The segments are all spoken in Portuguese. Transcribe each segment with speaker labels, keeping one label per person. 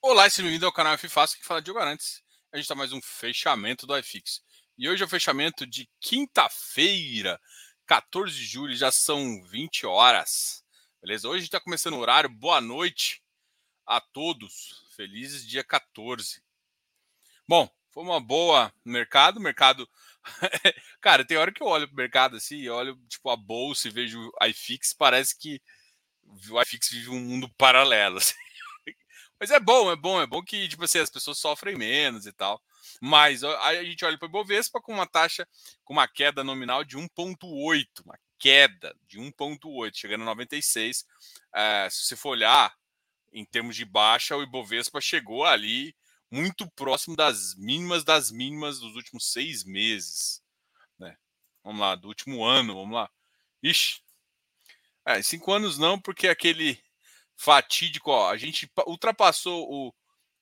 Speaker 1: Olá, seja bem-vindo ao canal F Fácil que fala de Arantes. A gente está mais um fechamento do iFix. E hoje é o fechamento de quinta-feira, 14 de julho, já são 20 horas. Beleza? Hoje está começando o horário. Boa noite a todos. Felizes dia 14. Bom, foi uma boa mercado. Mercado. Cara, tem hora que eu olho para o mercado assim, olho tipo a bolsa e vejo o iFix, parece que o iFix vive um mundo paralelo. Assim. Mas é bom, é bom, é bom que tipo assim, as pessoas sofrem menos e tal. Mas a gente olha para o Ibovespa com uma taxa, com uma queda nominal de 1,8, uma queda de 1,8, chegando a 96. É, se você for olhar em termos de baixa, o Ibovespa chegou ali muito próximo das mínimas das mínimas dos últimos seis meses. Né? Vamos lá, do último ano, vamos lá. Ixi, é, cinco anos não, porque aquele fatídico, ó, a gente ultrapassou o,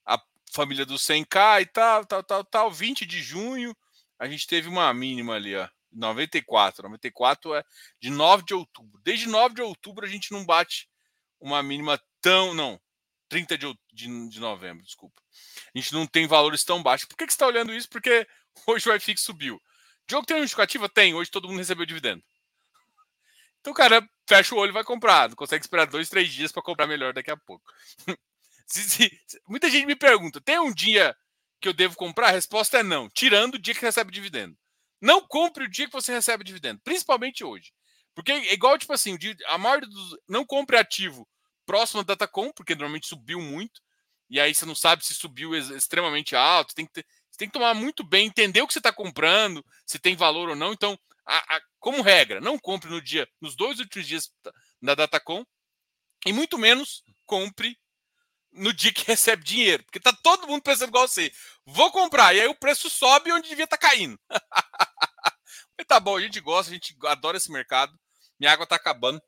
Speaker 1: a família do 100k e tal, tal, tal, tal, 20 de junho, a gente teve uma mínima ali, ó, 94, 94 é de 9 de outubro. Desde 9 de outubro a gente não bate uma mínima tão, não, 30 de, de, de novembro, desculpa. A gente não tem valores tão baixos. Por que, que você está olhando isso? Porque hoje o IFIX subiu. O jogo tem uma justificativa? Tem. Hoje todo mundo recebeu dividendo. Então, cara, fecha o olho e vai comprar. Não consegue esperar dois, três dias para comprar melhor daqui a pouco. muita gente me pergunta: tem um dia que eu devo comprar? A resposta é não, tirando o dia que recebe dividendo. Não compre o dia que você recebe dividendo, principalmente hoje. Porque é igual, tipo assim, a maioria dos. Não compre ativo próximo da Datacom, porque normalmente subiu muito. E aí você não sabe se subiu extremamente alto. Tem que ter, você tem que tomar muito bem, entender o que você está comprando, se tem valor ou não. Então, a, a, como regra, não compre no dia, nos dois últimos dias da Datacom, e muito menos compre no dia que recebe dinheiro, porque tá todo mundo pensando igual você. Vou comprar, e aí o preço sobe onde devia estar tá caindo. Mas tá bom, a gente gosta, a gente adora esse mercado. Minha água tá acabando.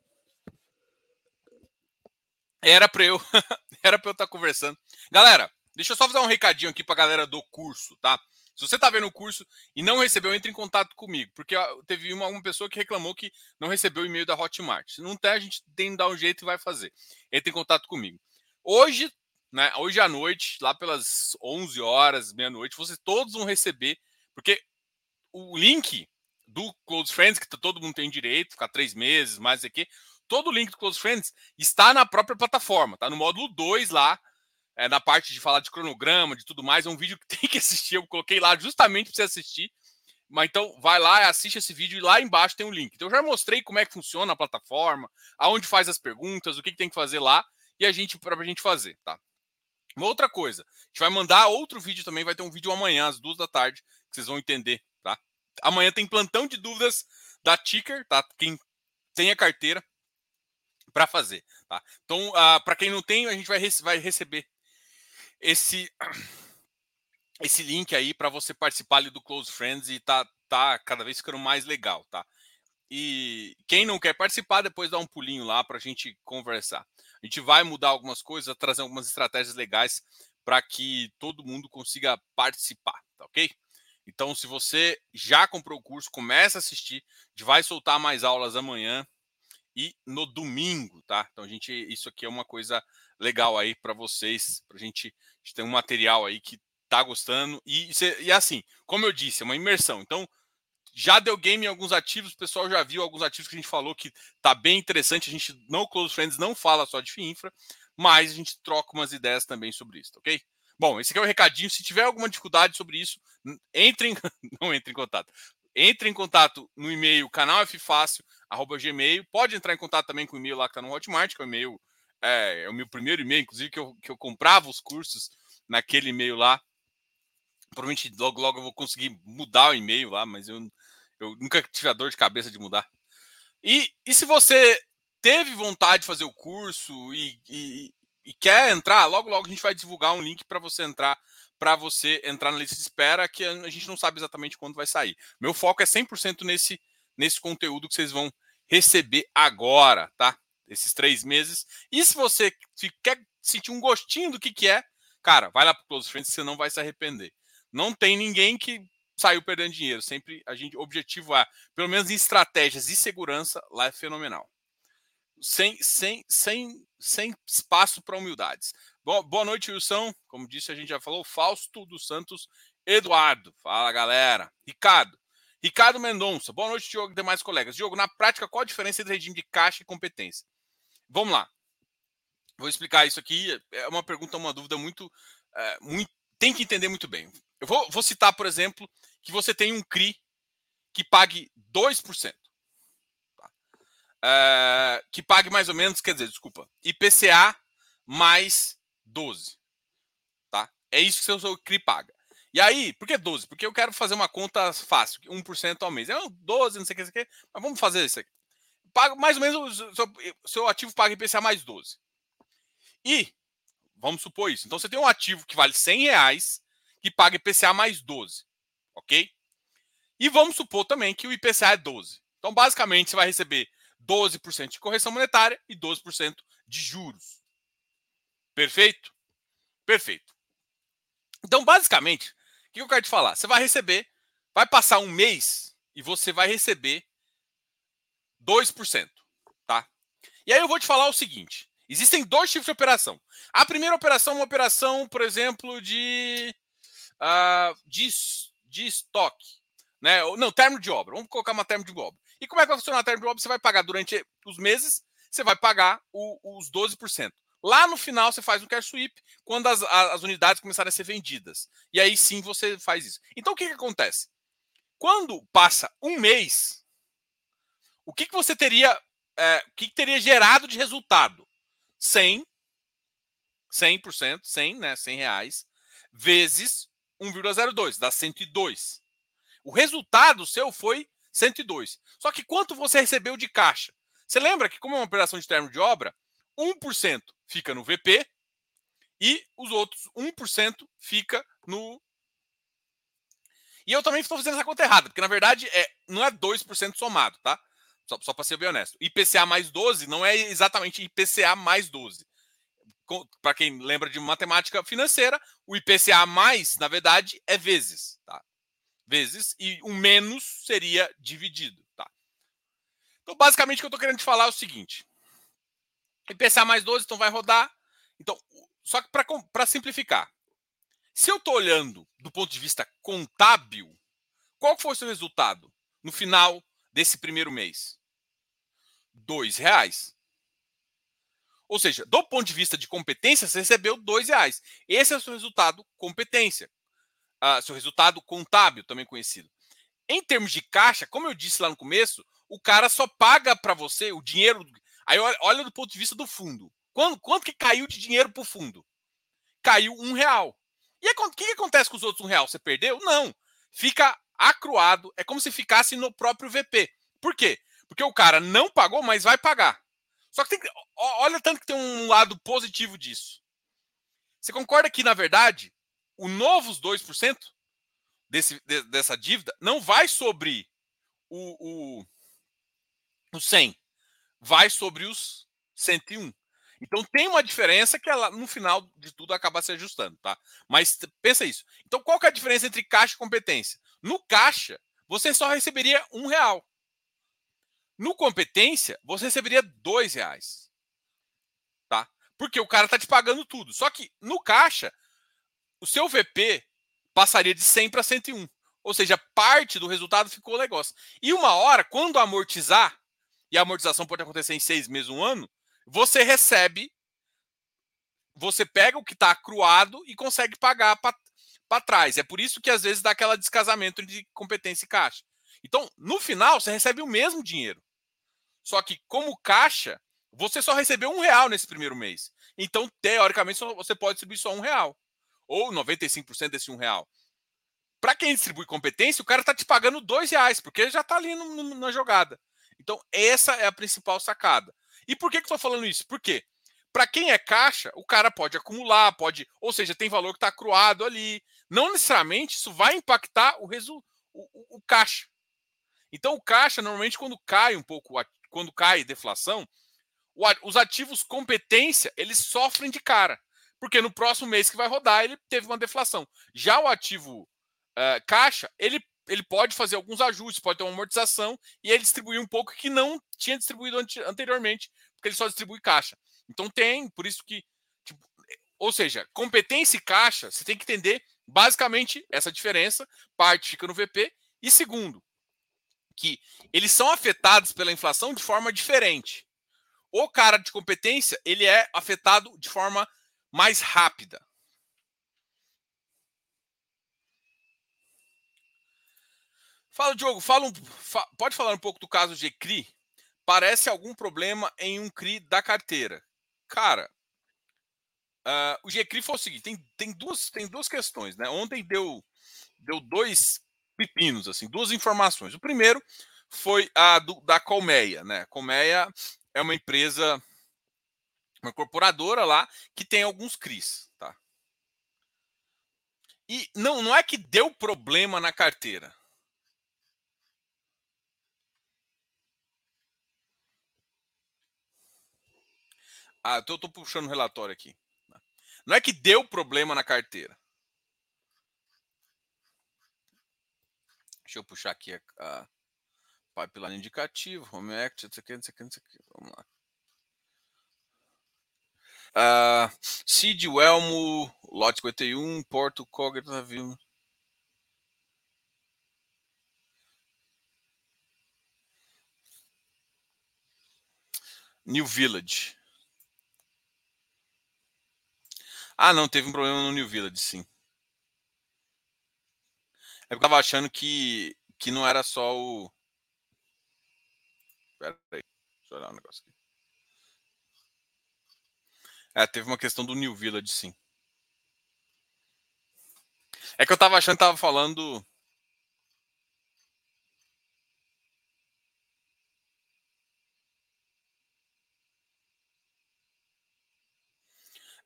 Speaker 1: Era para eu, era para eu estar tá conversando. Galera, deixa eu só fazer um recadinho aqui para a galera do curso, tá? Se você está vendo o curso e não recebeu, entre em contato comigo, porque teve uma, uma pessoa que reclamou que não recebeu o e-mail da Hotmart. Se não tem, a gente tem que dar um jeito e vai fazer. Entre em contato comigo. Hoje, né, hoje à noite, lá pelas 11 horas, meia-noite, vocês todos vão receber, porque o link do Close Friends, que todo mundo tem direito, ficar três meses, mais aqui, todo o link do Close Friends está na própria plataforma, tá no módulo 2 lá, é, na parte de falar de cronograma, de tudo mais. É um vídeo que tem que assistir. Eu coloquei lá justamente para você assistir. Mas então vai lá, assiste esse vídeo e lá embaixo tem um link. Então eu já mostrei como é que funciona a plataforma, aonde faz as perguntas, o que, que tem que fazer lá e a gente para a gente fazer, tá? Uma outra coisa, a gente vai mandar outro vídeo também, vai ter um vídeo amanhã às duas da tarde, que vocês vão entender, tá? Amanhã tem plantão de dúvidas da Ticker, tá? Quem tem a carteira para fazer, tá? Então, ah, para quem não tem, a gente vai, vai receber esse esse link aí para você participar ali do Close Friends e tá, tá cada vez ficando mais legal, tá? E quem não quer participar, depois dá um pulinho lá para a gente conversar. A gente vai mudar algumas coisas, trazer algumas estratégias legais para que todo mundo consiga participar, tá ok? Então, se você já comprou o curso, começa a assistir. A gente vai soltar mais aulas amanhã e no domingo, tá? Então, a gente, isso aqui é uma coisa legal aí para vocês, para a gente, ter um material aí que tá gostando. E, e assim, como eu disse, é uma imersão. Então, já deu game em alguns ativos, o pessoal já viu alguns ativos que a gente falou que tá bem interessante. A gente, no Close Friends, não fala só de FIINFRA, mas a gente troca umas ideias também sobre isso, ok? Bom, esse aqui é o recadinho. Se tiver alguma dificuldade sobre isso, entre em, não entre em contato. Entre em contato no e-mail canalffácil@gmail. Pode entrar em contato também com o e-mail lá que está no Hotmart, que é o e-mail é, é o meu primeiro e-mail, inclusive, que eu, que eu comprava os cursos naquele e-mail lá. Provavelmente logo, logo eu vou conseguir mudar o e-mail lá, mas eu, eu nunca tive a dor de cabeça de mudar. E, e se você teve vontade de fazer o curso e, e, e quer entrar, logo logo a gente vai divulgar um link para você entrar para você entrar na lista de espera, que a gente não sabe exatamente quando vai sair. Meu foco é 100% nesse, nesse conteúdo que vocês vão receber agora, tá? Esses três meses. E se você quer sentir um gostinho do que, que é, cara, vai lá para Close Friends, você não vai se arrepender. Não tem ninguém que saiu perdendo dinheiro. Sempre a gente, objetivo é, pelo menos em estratégias e segurança, lá é fenomenal. sem, sem, sem, sem espaço para humildades. Boa noite, Wilson. Como disse, a gente já falou. Fausto dos Santos Eduardo. Fala, galera. Ricardo. Ricardo Mendonça. Boa noite, Diogo e demais colegas. Diogo, na prática, qual a diferença entre regime de caixa e competência? Vamos lá. Vou explicar isso aqui. É uma pergunta, uma dúvida muito. É, muito tem que entender muito bem. Eu vou, vou citar, por exemplo, que você tem um CRI que pague 2%. Tá? É, que pague mais ou menos, quer dizer, desculpa, IPCA mais 12. Tá? É isso que o seu CRI paga. E aí, por que 12? Porque eu quero fazer uma conta fácil, 1% ao mês. É 12, não sei o que, não sei o que, mas vamos fazer isso aqui. Paga, mais ou menos, o seu, seu ativo paga IPCA mais 12. E, vamos supor isso. Então, você tem um ativo que vale 100 reais, que paga IPCA mais 12. Ok? E vamos supor também que o IPCA é 12. Então, basicamente, você vai receber 12% de correção monetária e 12% de juros. Perfeito? Perfeito. Então, basicamente, o que eu quero te falar? Você vai receber, vai passar um mês e você vai receber 2%. Tá? E aí eu vou te falar o seguinte: existem dois tipos de operação. A primeira operação é uma operação, por exemplo, de, uh, de, de estoque. Né? Não, termo de obra. Vamos colocar uma termo de obra. E como é que vai funcionar a termo de obra? Você vai pagar durante os meses, você vai pagar o, os 12%. Lá no final você faz um cash sweep quando as, as unidades começarem a ser vendidas. E aí sim você faz isso. Então o que, que acontece? Quando passa um mês, o que, que você teria. É, o que, que teria gerado de resultado? 100, 100%, 100, né, 100 reais, vezes 1,02, dá 102. O resultado seu foi 102. Só que quanto você recebeu de caixa? Você lembra que, como é uma operação de termo de obra, 1% fica no VP e os outros 1% fica no. E eu também estou fazendo essa conta errada, porque na verdade é, não é 2% somado, tá? Só, só para ser bem honesto. IPCA mais 12 não é exatamente IPCA mais 12. Para quem lembra de matemática financeira, o IPCA mais, na verdade, é vezes, tá? Vezes, e o menos seria dividido, tá? Então, basicamente, o que eu estou querendo te falar é o seguinte: IPCA mais 12, então vai rodar. Então, só que para simplificar, se eu estou olhando do ponto de vista contábil, qual foi o seu resultado no final desse primeiro mês? Dois reais. Ou seja, do ponto de vista de competência, você recebeu dois reais. Esse é o seu resultado competência. Uh, seu resultado contábil, também conhecido. Em termos de caixa, como eu disse lá no começo, o cara só paga para você o dinheiro Aí olha do ponto de vista do fundo. Quanto, quanto que caiu de dinheiro para o fundo? Caiu um real. E o que, que acontece com os outros um real? Você perdeu? Não. Fica acruado. É como se ficasse no próprio VP. Por quê? Porque o cara não pagou, mas vai pagar. Só que, tem, olha tanto que tem um lado positivo disso. Você concorda que, na verdade, o novos 2% desse, dessa dívida não vai sobre o, o, o 100 vai sobre os 101. Então tem uma diferença que ela, no final de tudo acaba se ajustando, tá? Mas pensa isso. Então qual que é a diferença entre caixa e competência? No caixa, você só receberia um real. No competência, você receberia dois reais. Tá? Porque o cara tá te pagando tudo. Só que no caixa, o seu VP passaria de 100 para 101. Ou seja, parte do resultado ficou negócio. E uma hora, quando amortizar, e a amortização pode acontecer em seis meses, um ano, você recebe, você pega o que está acruado e consegue pagar para trás. É por isso que às vezes dá aquela descasamento de competência e caixa. Então, no final, você recebe o mesmo dinheiro. Só que, como caixa, você só recebeu um real nesse primeiro mês. Então, teoricamente, você pode distribuir só um real. Ou 95% desse um real. Para quem distribui competência, o cara está te pagando dois reais, porque já está ali no, no, na jogada. Então, essa é a principal sacada. E por que, que eu estou falando isso? Por quê? Para quem é caixa, o cara pode acumular, pode, ou seja, tem valor que está cruado ali. Não necessariamente isso vai impactar o, resu, o, o, caixa. Então, o caixa, normalmente, quando cai um pouco, quando cai deflação, os ativos competência, eles sofrem de cara. Porque no próximo mês que vai rodar, ele teve uma deflação. Já o ativo uh, caixa, ele ele pode fazer alguns ajustes, pode ter uma amortização e ele distribuir um pouco que não tinha distribuído anteriormente, porque ele só distribui caixa. Então tem, por isso que. Tipo, ou seja, competência e caixa, você tem que entender basicamente essa diferença. Parte fica no VP. E segundo, que eles são afetados pela inflação de forma diferente. O cara de competência, ele é afetado de forma mais rápida. Fala, Diogo, fala um, fa, pode falar um pouco do caso de CRI? Parece algum problema em um CRI da carteira. Cara, uh, o GCRI foi o seguinte: tem, tem, duas, tem duas questões, né? Ontem deu, deu dois pepinos, assim, duas informações. O primeiro foi a do, da Colmeia, né? Colmeia é uma empresa, uma incorporadora lá que tem alguns CRIs, tá? E não, não é que deu problema na carteira. Ah, eu tô, tô puxando o relatório aqui. Não é que deu problema na carteira. Deixa eu puxar aqui a, a pipeline indicativo, home act, isso aqui, isso aqui, isso aqui. Vamos lá. Uh, Cid, Lote 51, Porto, Cogre, Navio. New Village. Ah, não, teve um problema no New Village, sim. É eu tava achando que, que não era só o. Pera aí, deixa eu olhar um negócio aqui. É, teve uma questão do New Village, sim. É que eu tava achando que tava falando.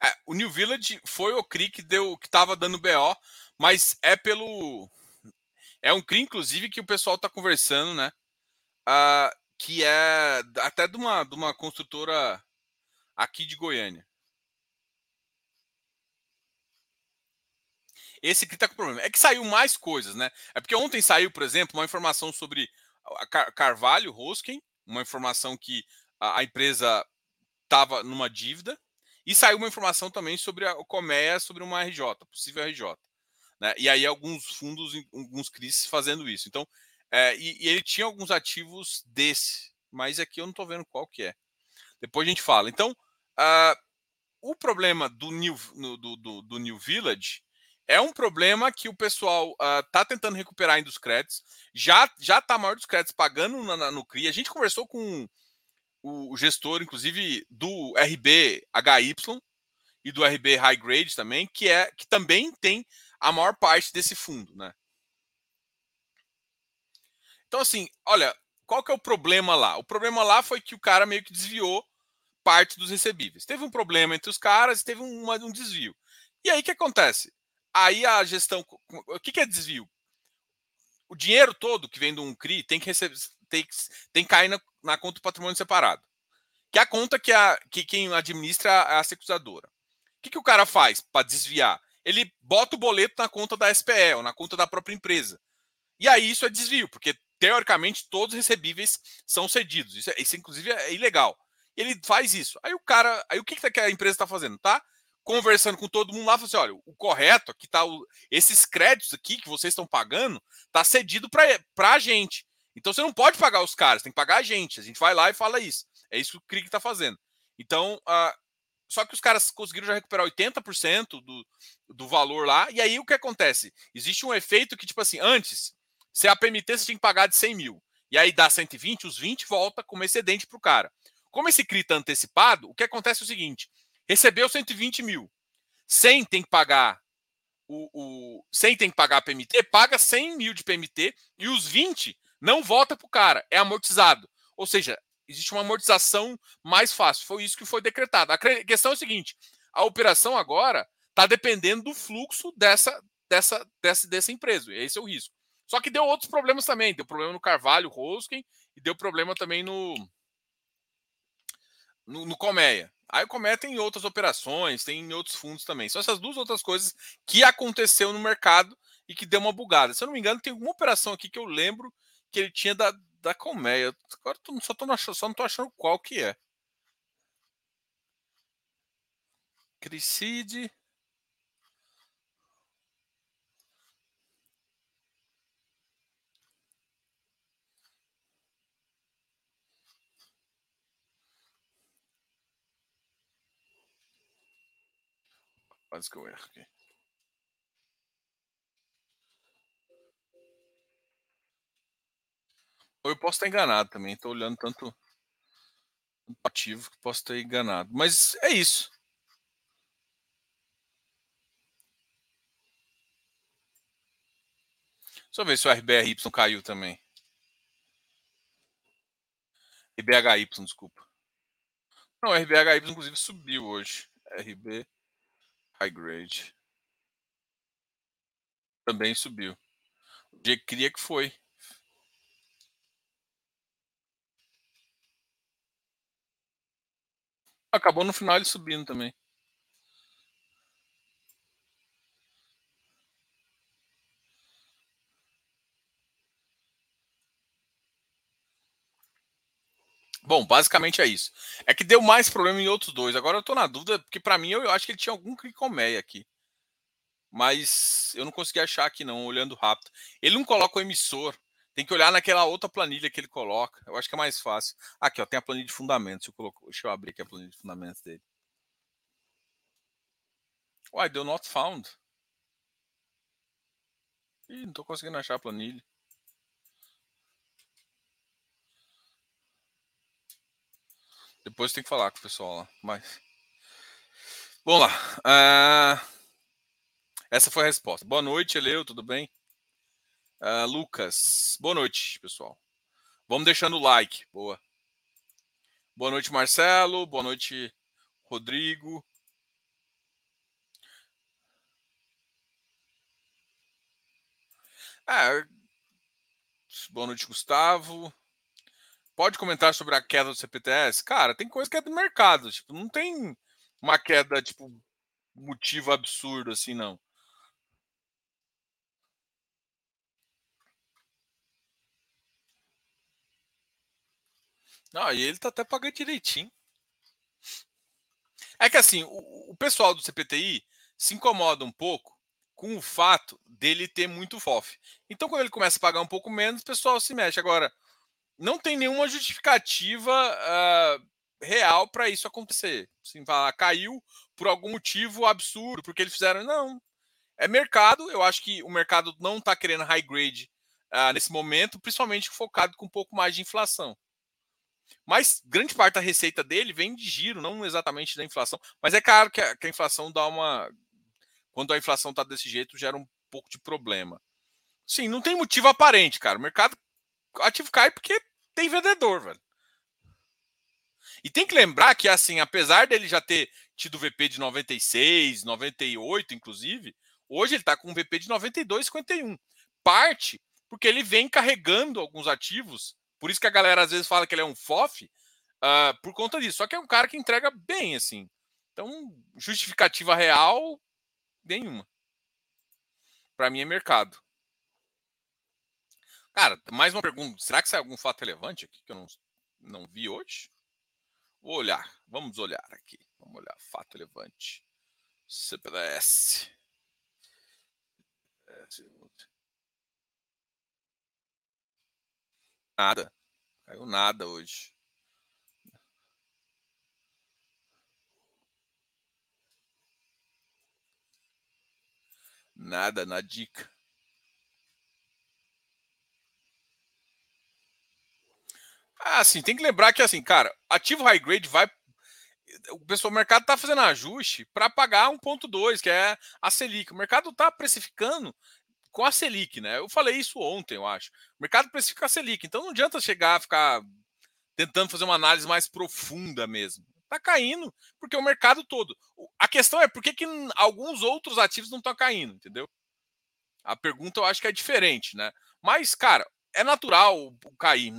Speaker 1: É, o New Village foi o CRI que deu, que tava dando BO, mas é pelo. É um CRI, inclusive, que o pessoal tá conversando, né? Uh, que é até de uma, de uma construtora aqui de Goiânia. Esse que está com problema. É que saiu mais coisas, né? É porque ontem saiu, por exemplo, uma informação sobre Carvalho Rosken, uma informação que a, empresa estava numa dívida, e saiu uma informação também sobre a Comea, sobre uma RJ, possível RJ. Né? E aí alguns fundos, alguns CRIs fazendo isso. Então, é, e, e, ele tinha alguns ativos desse, mas aqui eu não estou vendo qual que é. Depois a gente fala. Então, uh, o problema do New, do, do, do New Village é um problema que o pessoal está uh, tentando recuperar ainda os créditos. Já já está maior dos créditos pagando na, na, no CRI. A gente conversou com o, gestor, inclusive, do RB HY e do RB High Grade também, que é que também tem a maior parte desse fundo, né? Então, assim, olha, qual que é o problema lá? O problema lá foi que o cara meio que desviou parte dos recebíveis. Teve um problema entre os caras teve um, um desvio. E aí o que acontece? Aí a gestão. O que, que é desvio? O dinheiro todo que vem de um CRI tem que receber, tem, tem que cair na, na conta do patrimônio separado. Que é a conta que, a, que quem administra é a securizadora. O que, que o cara faz para desviar? Ele bota o boleto na conta da SPE ou na conta da própria empresa. E aí isso é desvio, porque teoricamente todos os recebíveis são cedidos. Isso, é, isso inclusive é ilegal. Ele faz isso. Aí o cara, aí o que, que a empresa está fazendo? Tá conversando com todo mundo lá, falou assim: olha, o correto aqui tá o, esses créditos aqui que vocês estão pagando, tá cedido para a gente. Então você não pode pagar os caras, tem que pagar a gente. A gente vai lá e fala isso. É isso que o CRIG está fazendo. Então, uh, só que os caras conseguiram já recuperar 80% do, do valor lá. E aí o que acontece? Existe um efeito que, tipo assim, antes, se a PMT você tinha que pagar de 100 mil. E aí dá 120, os 20 volta como excedente para o cara. Como esse CRI está antecipado, o que acontece é o seguinte: recebeu 120 mil. 100 tem que pagar o, o 100 tem que pagar a PMT, paga 100 mil de PMT e os 20 não volta para o cara, é amortizado. Ou seja, existe uma amortização mais fácil. Foi isso que foi decretado. A questão é o seguinte: a operação agora está dependendo do fluxo dessa, dessa, dessa, dessa empresa. Esse é o risco. Só que deu outros problemas também. Deu problema no Carvalho, Rosken, e deu problema também no, no, no Colmeia. Aí o Comé tem outras operações, tem outros fundos também. São essas duas outras coisas que aconteceu no mercado e que deu uma bugada. Se eu não me engano, tem uma operação aqui que eu lembro que ele tinha da, da colmeia. Agora tô, só, tô achando, só não tô achando qual que é. Cricide. eu erro aqui. Ou eu posso estar enganado também. Estou olhando tanto ativo que posso ter enganado. Mas é isso. Deixa eu ver se o RBRY caiu também. RBHY, desculpa. Não, o RBHY inclusive subiu hoje. RB High Grade. Também subiu. O dia que queria que foi. Acabou no final ele subindo também. Bom, basicamente é isso. É que deu mais problema em outros dois. Agora eu tô na dúvida, porque para mim eu, eu, acho que ele tinha algum cricomeia aqui. Mas eu não consegui achar aqui não, olhando rápido. Ele não coloca o emissor. Tem que olhar naquela outra planilha que ele coloca. Eu acho que é mais fácil. Aqui, ó, tem a planilha de fundamentos. Eu coloco, deixa eu abrir aqui a planilha de fundamentos dele. Uai, deu not found. Ih, não tô conseguindo achar a planilha. Depois tem que falar com o pessoal lá. Mas. Vamos lá. Uh... Essa foi a resposta. Boa noite, Eleu, tudo bem? Uh, Lucas, boa noite, pessoal. Vamos deixando o like. Boa. Boa noite, Marcelo. Boa noite, Rodrigo. Ah, boa noite, Gustavo. Pode comentar sobre a queda do CPTS? Cara, tem coisa que é do mercado. Tipo, não tem uma queda, tipo, motivo absurdo assim, não. Não, e ele tá até pagando direitinho. É que assim, o, o pessoal do CPTI se incomoda um pouco com o fato dele ter muito FOF. Então, quando ele começa a pagar um pouco menos, o pessoal se mexe. Agora, não tem nenhuma justificativa uh, real para isso acontecer. Assim, falar, caiu por algum motivo absurdo, porque eles fizeram. Não. É mercado. Eu acho que o mercado não está querendo high grade uh, nesse momento, principalmente focado com um pouco mais de inflação. Mas grande parte da receita dele vem de giro, não exatamente da inflação. Mas é claro que a, que a inflação dá uma. Quando a inflação está desse jeito, gera um pouco de problema. Sim, não tem motivo aparente, cara. O mercado ativo cai porque tem vendedor, velho. E tem que lembrar que, assim, apesar dele já ter tido VP de 96, 98, inclusive, hoje ele está com um VP de 92, 51. Parte porque ele vem carregando alguns ativos, por isso que a galera às vezes fala que ele é um FOF, uh, por conta disso. Só que é um cara que entrega bem, assim. Então, justificativa real, nenhuma. Para mim é mercado. Cara, mais uma pergunta. Será que sai algum fato relevante aqui que eu não, não vi hoje? Vou olhar. Vamos olhar aqui. Vamos olhar. Fato relevante. CPDS. Nada. Caiu nada hoje. Nada na dica. Ah, assim, tem que lembrar que, assim, cara, ativo high grade vai. O pessoal o mercado está fazendo ajuste para pagar 1,2, que é a Selic. O mercado está precificando com a Selic, né? Eu falei isso ontem, eu acho. O mercado precifica a Selic. Então não adianta chegar a ficar tentando fazer uma análise mais profunda mesmo. Está caindo porque o mercado todo. A questão é por que, que alguns outros ativos não estão caindo, entendeu? A pergunta eu acho que é diferente, né? Mas, cara, é natural cair.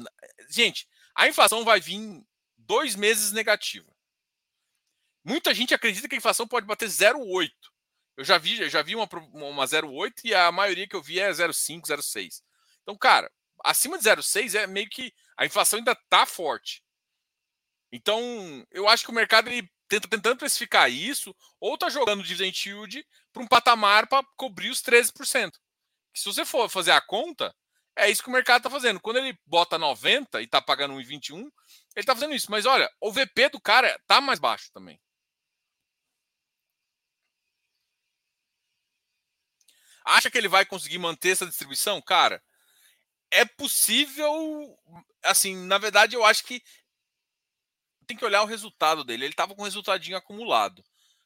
Speaker 1: Gente, a inflação vai vir dois meses negativa. Muita gente acredita que a inflação pode bater 0,8. Eu já vi, já vi uma, uma 0,8 e a maioria que eu vi é 0,5, 0,6. Então, cara, acima de 0,6 é meio que a inflação ainda tá forte. Então, eu acho que o mercado ele tentando precificar isso, ou está jogando dividend yield para um patamar para cobrir os 13%. Se você for fazer a conta, é isso que o mercado está fazendo. Quando ele bota 90 e está pagando 1,21, ele está fazendo isso. Mas olha, o VP do cara está mais baixo também. Acha que ele vai conseguir manter essa distribuição? Cara, é possível. Assim, na verdade, eu acho que tem que olhar o resultado dele. Ele estava com um resultadinho acumulado.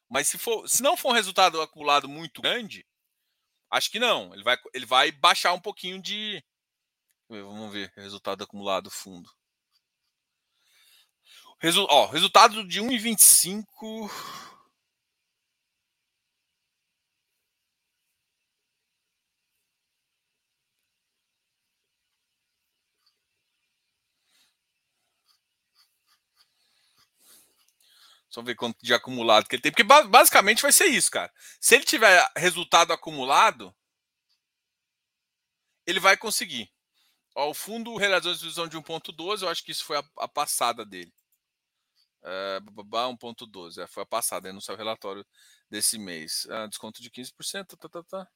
Speaker 1: Mas se, for, se não for um resultado acumulado muito grande, acho que não. Ele vai, ele vai baixar um pouquinho de. Vamos ver, resultado acumulado fundo. Resu, ó, resultado de 1,25. Só ver quanto de acumulado que ele tem. Porque basicamente vai ser isso, cara. Se ele tiver resultado acumulado, ele vai conseguir. Ó, o fundo realizou a divisão de 1.12, eu acho que isso foi a, a passada dele. É, 1.12, é, foi a passada, no seu relatório desse mês. Ah, desconto de 15%, tá, tá, tá.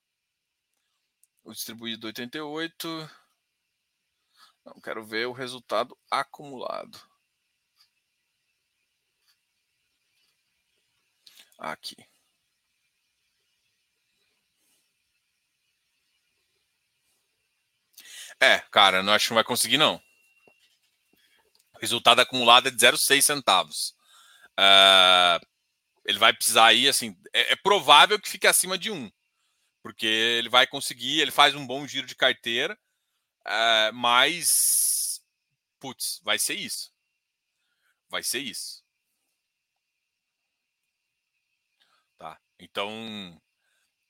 Speaker 1: O distribuído 88. Não, quero ver o resultado acumulado. Aqui. É, cara, não acho que não vai conseguir, não. O resultado acumulado é de 0,6 centavos. Uh, ele vai precisar aí, assim, é, é, provável que fique acima de 1. Porque ele vai conseguir, ele faz um bom giro de carteira, uh, mas, putz, vai ser isso. Vai ser isso. Então,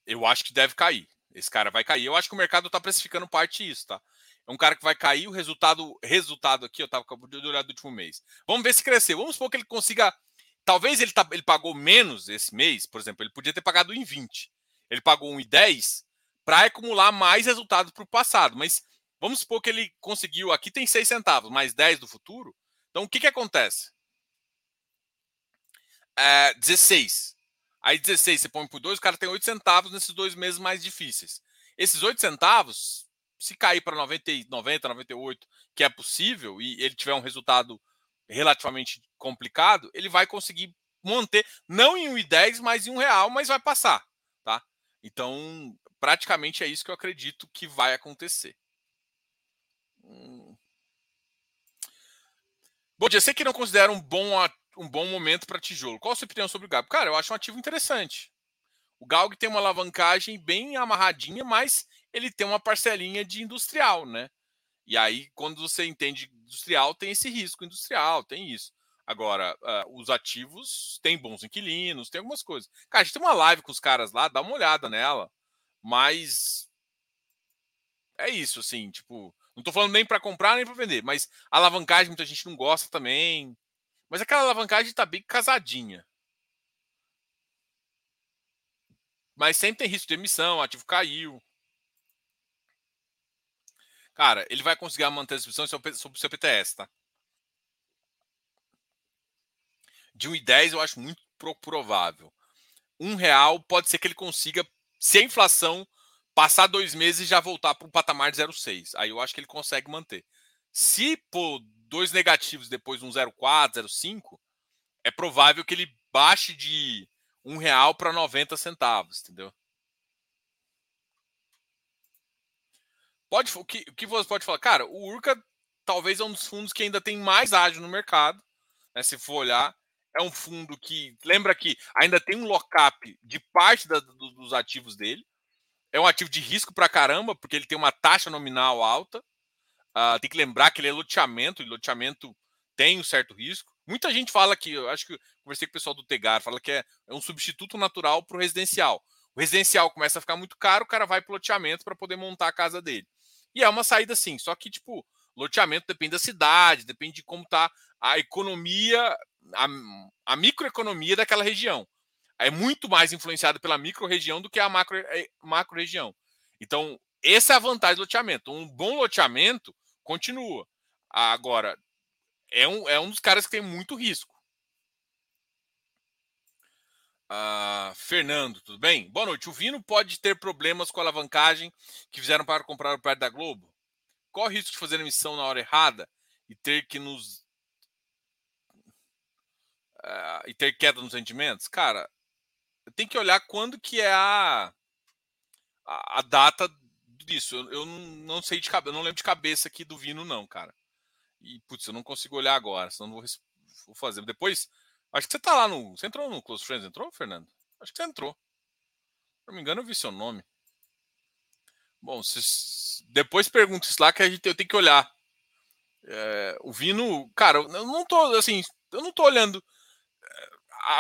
Speaker 1: eu acho que deve cair. Esse cara vai cair. Eu acho que o mercado está precificando parte disso, tá? É um cara que vai cair. O resultado, resultado aqui, eu estava de olhar do último mês. Vamos ver se cresceu. Vamos supor que ele consiga. Talvez ele, tá, ele pagou menos esse mês, por exemplo, ele podia ter pagado em 20. Ele pagou 1,10 para acumular mais resultado para o passado. Mas vamos supor que ele conseguiu. Aqui tem 6 centavos, mais 10 do futuro. Então o que, que acontece? É, 16. Aí 16 você põe por 2, o cara tem 8 centavos nesses dois meses mais difíceis. Esses 8 centavos, se cair para 90, 90, 98, que é possível, e ele tiver um resultado relativamente complicado, ele vai conseguir manter, não em 1,10, mas em um real, mas vai passar. tá? Então, praticamente é isso que eu acredito que vai acontecer. Hum. Bom dia, você que não considera um bom um bom momento para tijolo. Qual a sua opinião sobre o Galg? Cara, eu acho um ativo interessante. O Galg tem uma alavancagem bem amarradinha, mas ele tem uma parcelinha de industrial, né? E aí, quando você entende industrial, tem esse risco industrial, tem isso. Agora, uh, os ativos têm bons inquilinos, tem algumas coisas. Cara, a gente tem uma live com os caras lá, dá uma olhada nela. Mas é isso, assim, tipo, não tô falando nem para comprar nem para vender, mas alavancagem muita gente não gosta também. Mas aquela alavancagem está bem casadinha. Mas sempre tem risco de emissão, o ativo caiu. Cara, ele vai conseguir manter a distribuição sobre o seu PTS, tá? De 1,10 eu acho muito provável. Um real pode ser que ele consiga, se a inflação passar dois meses e já voltar para um patamar de 0,6. Aí eu acho que ele consegue manter. Se por dois negativos depois um 0,4, 0,5, é provável que ele baixe de um real para 90 centavos, entendeu? Pode, o, que, o que você pode falar? Cara, o Urca talvez é um dos fundos que ainda tem mais ágio no mercado, né, se for olhar. É um fundo que, lembra que ainda tem um lockup de parte da, dos ativos dele. É um ativo de risco para caramba, porque ele tem uma taxa nominal alta. Uh, tem que lembrar que ele é loteamento, e loteamento tem um certo risco. Muita gente fala que, eu acho que eu conversei com o pessoal do Tegar, fala que é, é um substituto natural para o residencial. O residencial começa a ficar muito caro, o cara vai para loteamento para poder montar a casa dele. E é uma saída sim, só que, tipo, loteamento depende da cidade, depende de como está a economia, a, a microeconomia daquela região. É muito mais influenciado pela micro-região do que a macro-região. Macro então, essa é a vantagem do loteamento. Um bom loteamento continua. Agora, é um, é um dos caras que tem muito risco. Uh, Fernando, tudo bem? Boa noite. O Vino pode ter problemas com a alavancagem que fizeram para comprar o perto da Globo? Qual o risco de fazer a emissão na hora errada e ter que nos. Uh, e ter queda nos rendimentos? Cara, tem que olhar quando que é a, a data disso. Eu, eu, não sei de cabeça, não lembro de cabeça aqui do Vino, não, cara. E, putz, eu não consigo olhar agora, senão não vou, vou fazer. Depois Acho que você tá lá no. Você entrou no Close Friends, entrou, Fernando? Acho que você entrou. Se não me engano, eu vi seu nome. Bom, se, depois pergunta isso lá que a gente eu tenho que olhar. É, o Vino, cara, eu não tô assim, eu não tô olhando é,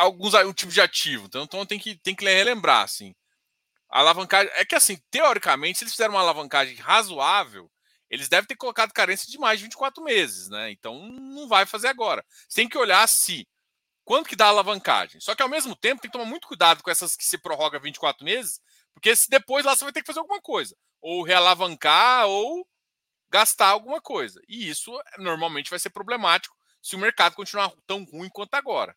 Speaker 1: alguns um tipo de ativo, então, então tem que tem que relembrar assim. A alavancagem é que assim, teoricamente, se eles fizeram uma alavancagem razoável, eles devem ter colocado carência de mais de 24 meses, né? Então não vai fazer agora. Você tem que olhar se quanto que dá a alavancagem. Só que ao mesmo tempo tem que tomar muito cuidado com essas que se prorroga 24 meses, porque se depois lá você vai ter que fazer alguma coisa, ou realavancar ou gastar alguma coisa. E isso normalmente vai ser problemático se o mercado continuar tão ruim quanto agora.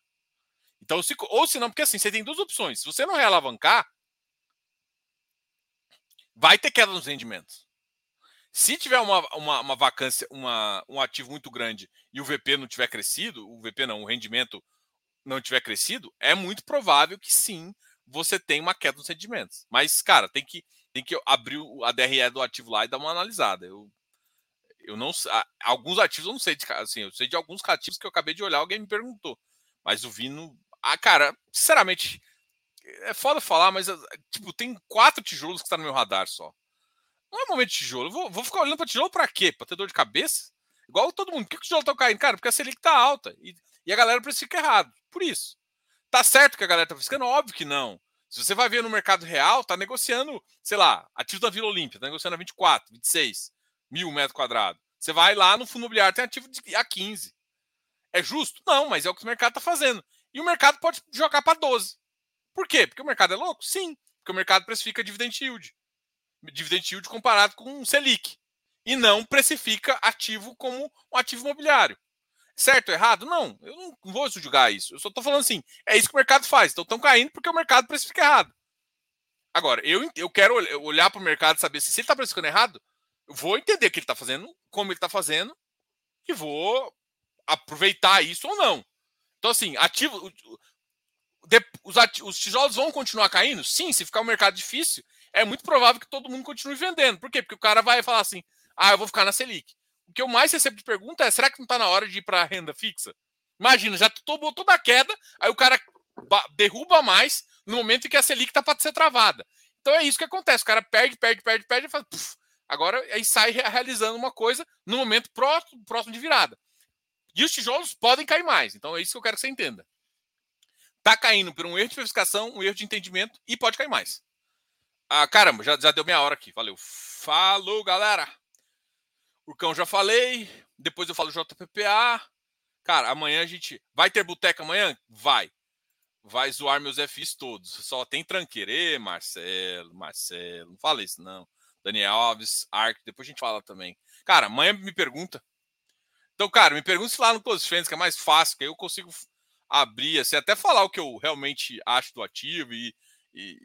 Speaker 1: Então, se, ou se não, porque assim, você tem duas opções. Se você não realavancar, vai ter queda nos rendimentos. Se tiver uma, uma, uma vacância, uma, um ativo muito grande e o VP não tiver crescido, o VP não, o rendimento não tiver crescido, é muito provável que sim, você tenha uma queda nos rendimentos. Mas, cara, tem que, tem que abrir a DRE do ativo lá e dar uma analisada. Eu, eu não alguns ativos eu não sei de assim, eu sei de alguns ativos que eu acabei de olhar, alguém me perguntou. Mas o Vino, ah, cara, sinceramente, é foda falar, mas tipo, tem quatro tijolos que está no meu radar só. Não é momento de tijolo. Vou, vou ficar olhando para tijolo para quê? Para ter dor de cabeça? Igual todo mundo. Por que o tijolo tá caindo? Cara, porque a Selic tá alta. E, e a galera precifica errado. Por isso. Tá certo que a galera tá precificando? Óbvio que não. Se você vai ver no mercado real, tá negociando, sei lá, ativos da Vila Olímpia, tá negociando a 24, 26 mil metros quadrados. Você vai lá no fundo imobiliário, tem ativo a 15. É justo? Não, mas é o que o mercado tá fazendo. E o mercado pode jogar para 12. Por quê? Porque o mercado é louco? Sim. Porque o mercado precifica dividend yield. Dividend yield comparado com um Selic. E não precifica ativo como um ativo imobiliário. Certo ou errado? Não, eu não vou julgar isso. Eu só estou falando assim, é isso que o mercado faz. Então estão caindo porque o mercado precifica errado. Agora, eu, eu quero olhar para o mercado e saber se, se ele está precificando errado, eu vou entender o que ele está fazendo, como ele está fazendo, e vou aproveitar isso ou não. Então, assim, ativo. Os, os tijolos vão continuar caindo? Sim, se ficar um mercado difícil, é muito provável que todo mundo continue vendendo. Por quê? Porque o cara vai falar assim: ah, eu vou ficar na Selic o que eu mais recebo de pergunta é: será que não está na hora de ir para a renda fixa? Imagina, já tomou toda a queda, aí o cara derruba mais no momento em que a Selic está para ser travada. Então é isso que acontece: o cara perde, perde, perde, perde e faz. Puf, agora aí sai realizando uma coisa no momento próximo, próximo de virada. E os tijolos podem cair mais. Então é isso que eu quero que você entenda. Tá caindo por um erro de verificação, um erro de entendimento e pode cair mais. Ah, caramba, já, já deu meia hora aqui. Valeu. Falou, galera! Urcão já falei. Depois eu falo JPPA. Cara, amanhã a gente. Vai ter boteca amanhã? Vai. Vai zoar meus FIs todos. Só tem tranqueira. Ê, Marcelo, Marcelo. Não fala isso, não. Daniel Alves, Ark. Depois a gente fala também. Cara, amanhã me pergunta. Então, cara, me pergunta se lá no Close Friends, que é mais fácil, que eu consigo abrir, assim, até falar o que eu realmente acho do ativo e, e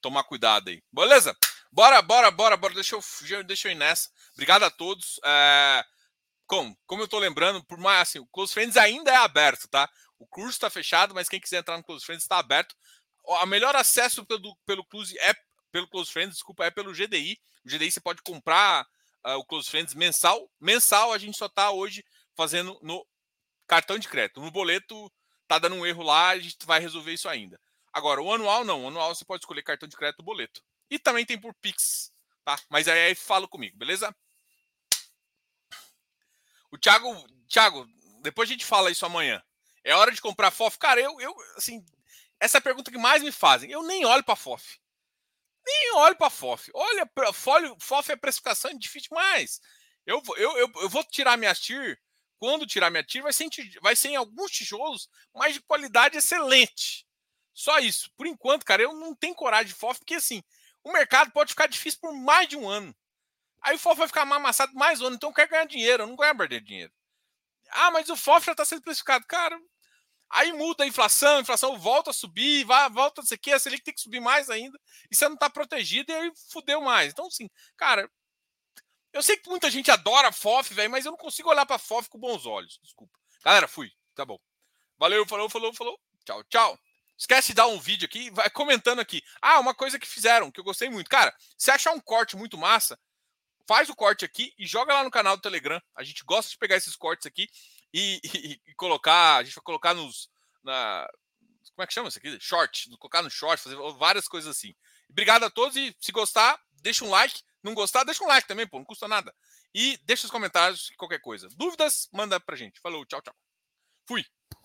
Speaker 1: tomar cuidado aí. Beleza? Bora, bora, bora, bora. Deixa eu, deixa eu ir nessa. Obrigado a todos. É, como, como eu estou lembrando, por mais assim, o Close Friends ainda é aberto, tá? O curso está fechado, mas quem quiser entrar no Close Friends está aberto. O melhor acesso pelo, pelo Close é pelo Close Friends, desculpa, é pelo GDI. O GDI você pode comprar uh, o Close Friends mensal. Mensal a gente só está hoje fazendo no cartão de crédito. No boleto tá dando um erro lá, a gente vai resolver isso ainda. Agora, o anual não. O anual você pode escolher cartão de crédito boleto. E também tem por Pix, tá? Mas aí, aí fala comigo, beleza? O Thiago, Thiago, depois a gente fala isso amanhã. É hora de comprar FOF? Cara, eu, eu assim, essa é a pergunta que mais me fazem. Eu nem olho para FOF. Nem olho para FOF. Olha, FOF é precificação difícil demais. Eu, eu, eu, eu vou tirar minha TIR. Quando tirar minha TIR, vai ser, vai ser em alguns tijolos, mas de qualidade excelente. Só isso. Por enquanto, cara, eu não tenho coragem de FOF, porque assim, o mercado pode ficar difícil por mais de um ano. Aí o FOF vai ficar amassado mais um ano, então eu quero ganhar dinheiro, eu não quero perder dinheiro. Ah, mas o FOF já está sendo precificado. Cara, Aí muda a inflação, a inflação volta a subir, vai, volta a ser que a Selic tem que subir mais ainda, e você não está protegido, e aí fudeu mais. Então, assim, cara, eu sei que muita gente adora FOF, velho, mas eu não consigo olhar para FOF com bons olhos. Desculpa. Galera, fui. Tá bom. Valeu, falou, falou, falou. Tchau, tchau. Esquece de dar um vídeo aqui, vai comentando aqui. Ah, uma coisa que fizeram, que eu gostei muito. Cara, se achar um corte muito massa, faz o corte aqui e joga lá no canal do Telegram. A gente gosta de pegar esses cortes aqui e, e, e colocar. A gente vai colocar nos. Na, como é que chama isso aqui? Short. Colocar no short, fazer várias coisas assim. Obrigado a todos e se gostar, deixa um like. Não gostar, deixa um like também, pô, não custa nada. E deixa os comentários, qualquer coisa. Dúvidas, manda pra gente. Falou, tchau, tchau. Fui.